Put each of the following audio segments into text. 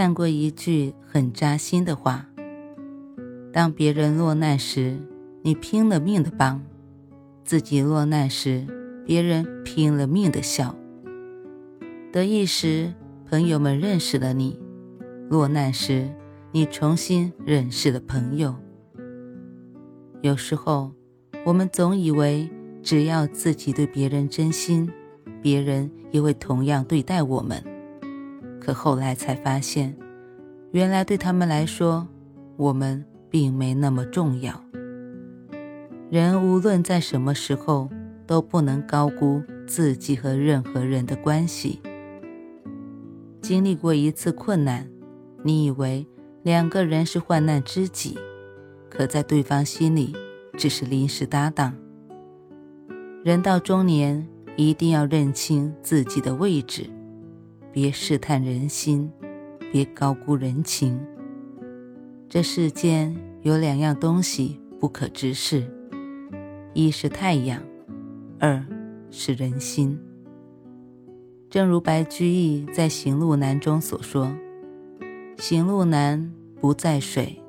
看过一句很扎心的话：当别人落难时，你拼了命的帮；自己落难时，别人拼了命的笑。得意时，朋友们认识了你；落难时，你重新认识了朋友。有时候，我们总以为只要自己对别人真心，别人也会同样对待我们。可后来才发现，原来对他们来说，我们并没那么重要。人无论在什么时候，都不能高估自己和任何人的关系。经历过一次困难，你以为两个人是患难知己，可在对方心里只是临时搭档。人到中年，一定要认清自己的位置。别试探人心，别高估人情。这世间有两样东西不可直视：一是太阳，二是人心。正如白居易在《行路难》中所说：“行路难，不在水，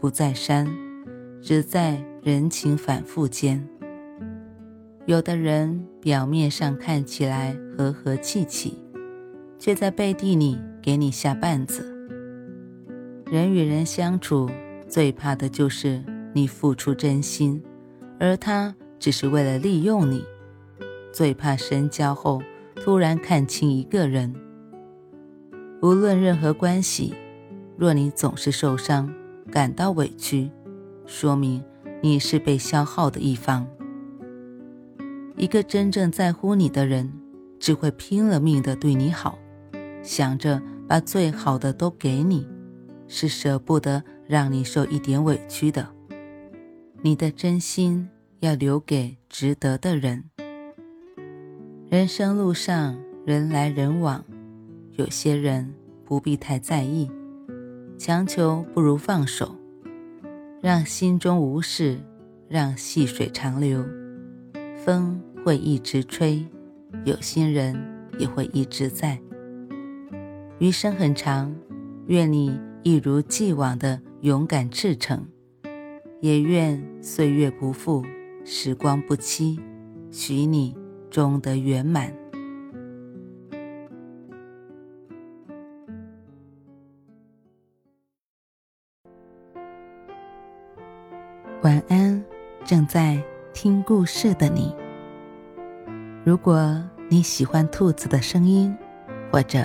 不在山，只在人情反复间。”有的人表面上看起来和和气气。却在背地里给你下绊子。人与人相处，最怕的就是你付出真心，而他只是为了利用你。最怕深交后突然看清一个人。无论任何关系，若你总是受伤、感到委屈，说明你是被消耗的一方。一个真正在乎你的人，只会拼了命的对你好。想着把最好的都给你，是舍不得让你受一点委屈的。你的真心要留给值得的人。人生路上人来人往，有些人不必太在意，强求不如放手，让心中无事，让细水长流。风会一直吹，有心人也会一直在。余生很长，愿你一如既往的勇敢赤诚，也愿岁月不负，时光不期，许你终得圆满。晚安，正在听故事的你。如果你喜欢兔子的声音，或者。